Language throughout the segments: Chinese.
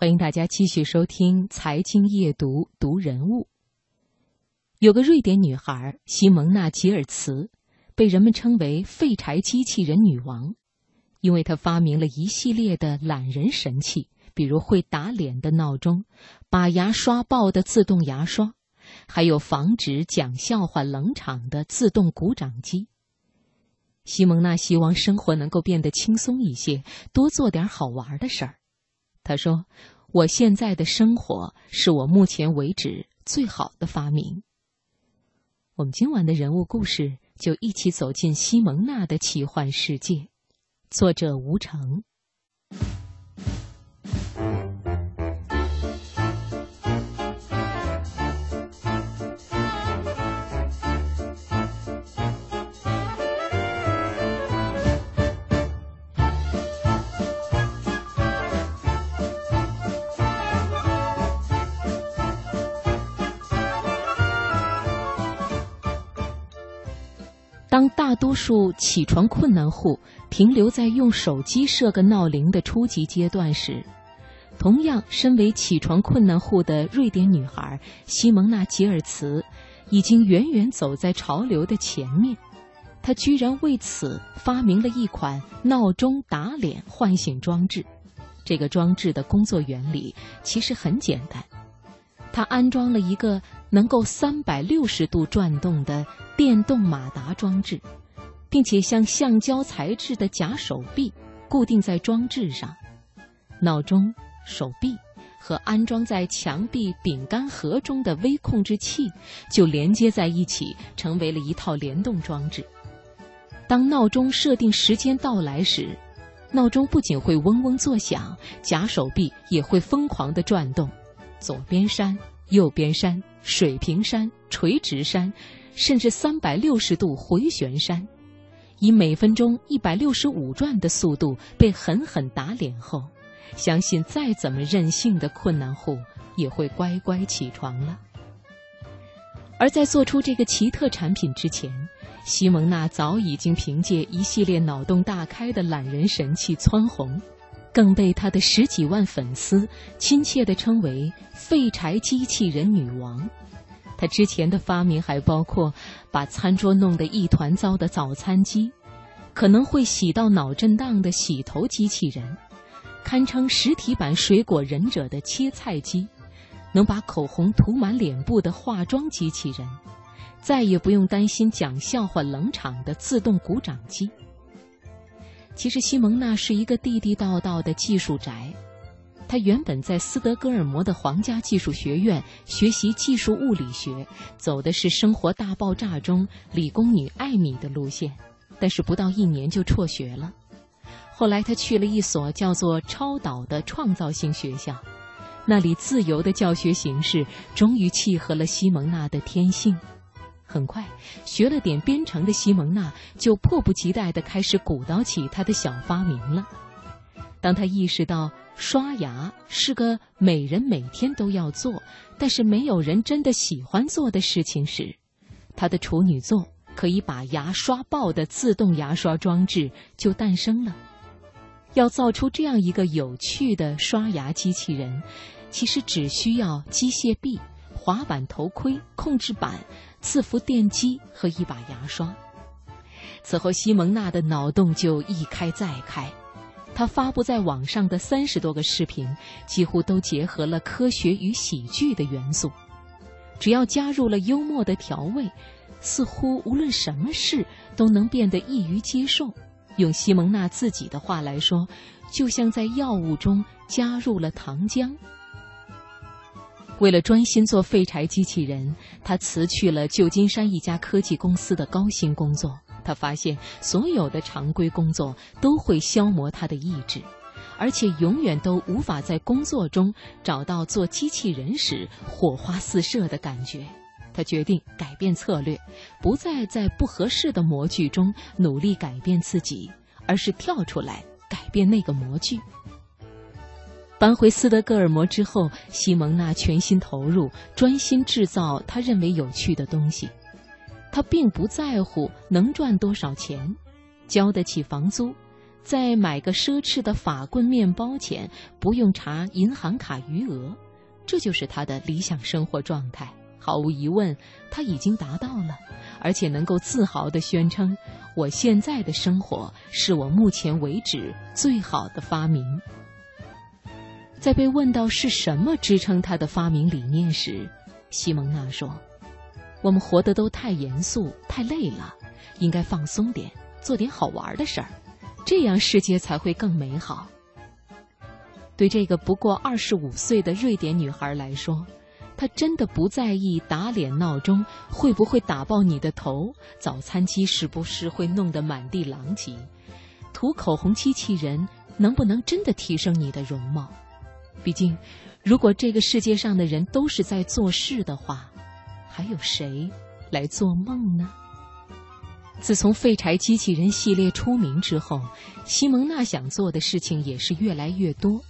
欢迎大家继续收听《财经夜读》读人物。有个瑞典女孩西蒙娜·吉尔茨，被人们称为“废柴机器人女王”，因为她发明了一系列的懒人神器，比如会打脸的闹钟、把牙刷爆的自动牙刷，还有防止讲笑话冷场的自动鼓掌机。西蒙娜希望生活能够变得轻松一些，多做点好玩的事儿。他说：“我现在的生活是我目前为止最好的发明。”我们今晚的人物故事就一起走进西蒙娜的奇幻世界。作者吴成。当大多数起床困难户停留在用手机设个闹铃的初级阶段时，同样身为起床困难户的瑞典女孩西蒙娜·吉尔茨，已经远远走在潮流的前面。她居然为此发明了一款闹钟打脸唤醒装置。这个装置的工作原理其实很简单。它安装了一个能够三百六十度转动的电动马达装置，并且像橡胶材质的假手臂固定在装置上，闹钟、手臂和安装在墙壁饼干盒中的微控制器就连接在一起，成为了一套联动装置。当闹钟设定时间到来时，闹钟不仅会嗡嗡作响，假手臂也会疯狂地转动。左边扇，右边山，水平山，垂直山，甚至三百六十度回旋山，以每分钟一百六十五转的速度被狠狠打脸后，相信再怎么任性的困难户也会乖乖起床了。而在做出这个奇特产品之前，西蒙娜早已经凭借一系列脑洞大开的懒人神器蹿红。更被他的十几万粉丝亲切地称为“废柴机器人女王”。他之前的发明还包括把餐桌弄得一团糟的早餐机，可能会洗到脑震荡的洗头机器人，堪称实体版水果忍者的切菜机，能把口红涂满脸部的化妆机器人，再也不用担心讲笑话冷场的自动鼓掌机。其实，西蒙娜是一个地地道道的技术宅。她原本在斯德哥尔摩的皇家技术学院学习技术物理学，走的是《生活大爆炸》中理工女艾米的路线，但是不到一年就辍学了。后来，她去了一所叫做“超导”的创造性学校，那里自由的教学形式终于契合了西蒙娜的天性。很快，学了点编程的西蒙娜就迫不及待地开始鼓捣起她的小发明了。当她意识到刷牙是个每人每天都要做，但是没有人真的喜欢做的事情时，她的处女作可以把牙刷爆的自动牙刷装置就诞生了。要造出这样一个有趣的刷牙机器人，其实只需要机械臂、滑板头盔、控制板。伺服电机和一把牙刷。此后，西蒙娜的脑洞就一开再开。她发布在网上的三十多个视频，几乎都结合了科学与喜剧的元素。只要加入了幽默的调味，似乎无论什么事都能变得易于接受。用西蒙娜自己的话来说，就像在药物中加入了糖浆。为了专心做废柴机器人，他辞去了旧金山一家科技公司的高薪工作。他发现，所有的常规工作都会消磨他的意志，而且永远都无法在工作中找到做机器人时火花四射的感觉。他决定改变策略，不再在不合适的模具中努力改变自己，而是跳出来改变那个模具。搬回斯德哥尔摩之后，西蒙娜全心投入，专心制造他认为有趣的东西。他并不在乎能赚多少钱，交得起房租，在买个奢侈的法棍面包前不用查银行卡余额，这就是他的理想生活状态。毫无疑问，他已经达到了，而且能够自豪地宣称：“我现在的生活是我目前为止最好的发明。”在被问到是什么支撑他的发明理念时，西蒙娜说：“我们活得都太严肃、太累了，应该放松点，做点好玩的事儿。”这样世界才会更美好。对这个不过二十五岁的瑞典女孩来说，她真的不在意打脸闹钟会不会打爆你的头，早餐机是不是会弄得满地狼藉，涂口红机器人能不能真的提升你的容貌。毕竟，如果这个世界上的人都是在做事的话，还有谁来做梦呢？自从废柴机器人系列出名之后，西蒙娜想做的事情也是越来越多：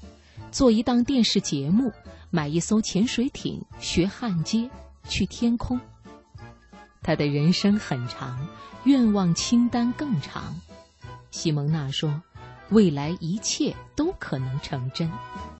做一档电视节目，买一艘潜水艇，学焊接，去天空。他的人生很长，愿望清单更长。西蒙娜说：“未来一切都可能成真。”